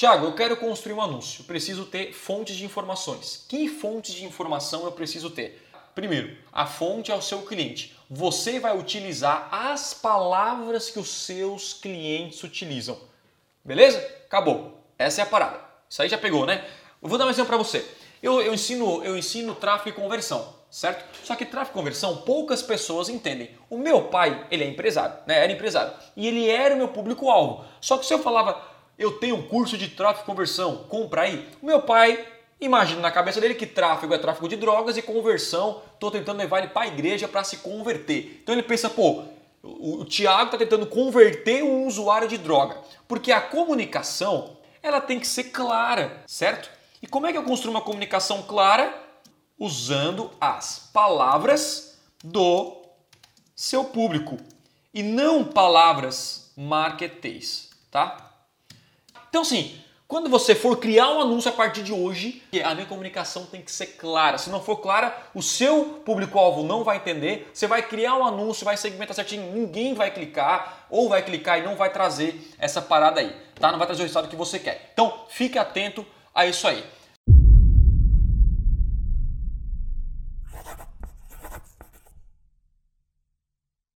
Tiago, eu quero construir um anúncio, preciso ter fontes de informações. Que fontes de informação eu preciso ter? Primeiro, a fonte é o seu cliente. Você vai utilizar as palavras que os seus clientes utilizam. Beleza? Acabou. Essa é a parada. Isso aí já pegou, né? Eu vou dar um exemplo para você. Eu, eu, ensino, eu ensino tráfego e conversão, certo? Só que tráfego e conversão poucas pessoas entendem. O meu pai, ele é empresário, né? Era empresário. E ele era o meu público-alvo. Só que se eu falava, eu tenho um curso de tráfego e conversão, compra aí. O meu pai imagina na cabeça dele que tráfego é tráfego de drogas e conversão, estou tentando levar ele para a igreja para se converter. Então ele pensa, pô, o, o Tiago está tentando converter um usuário de droga. Porque a comunicação, ela tem que ser clara, certo? E como é que eu construo uma comunicação clara? Usando as palavras do seu público e não palavras marketeis, tá? Então, assim, quando você for criar um anúncio a partir de hoje, a minha comunicação tem que ser clara. Se não for clara, o seu público-alvo não vai entender. Você vai criar um anúncio, vai segmentar certinho, ninguém vai clicar, ou vai clicar e não vai trazer essa parada aí, tá? Não vai trazer o resultado que você quer. Então, fique atento a isso aí.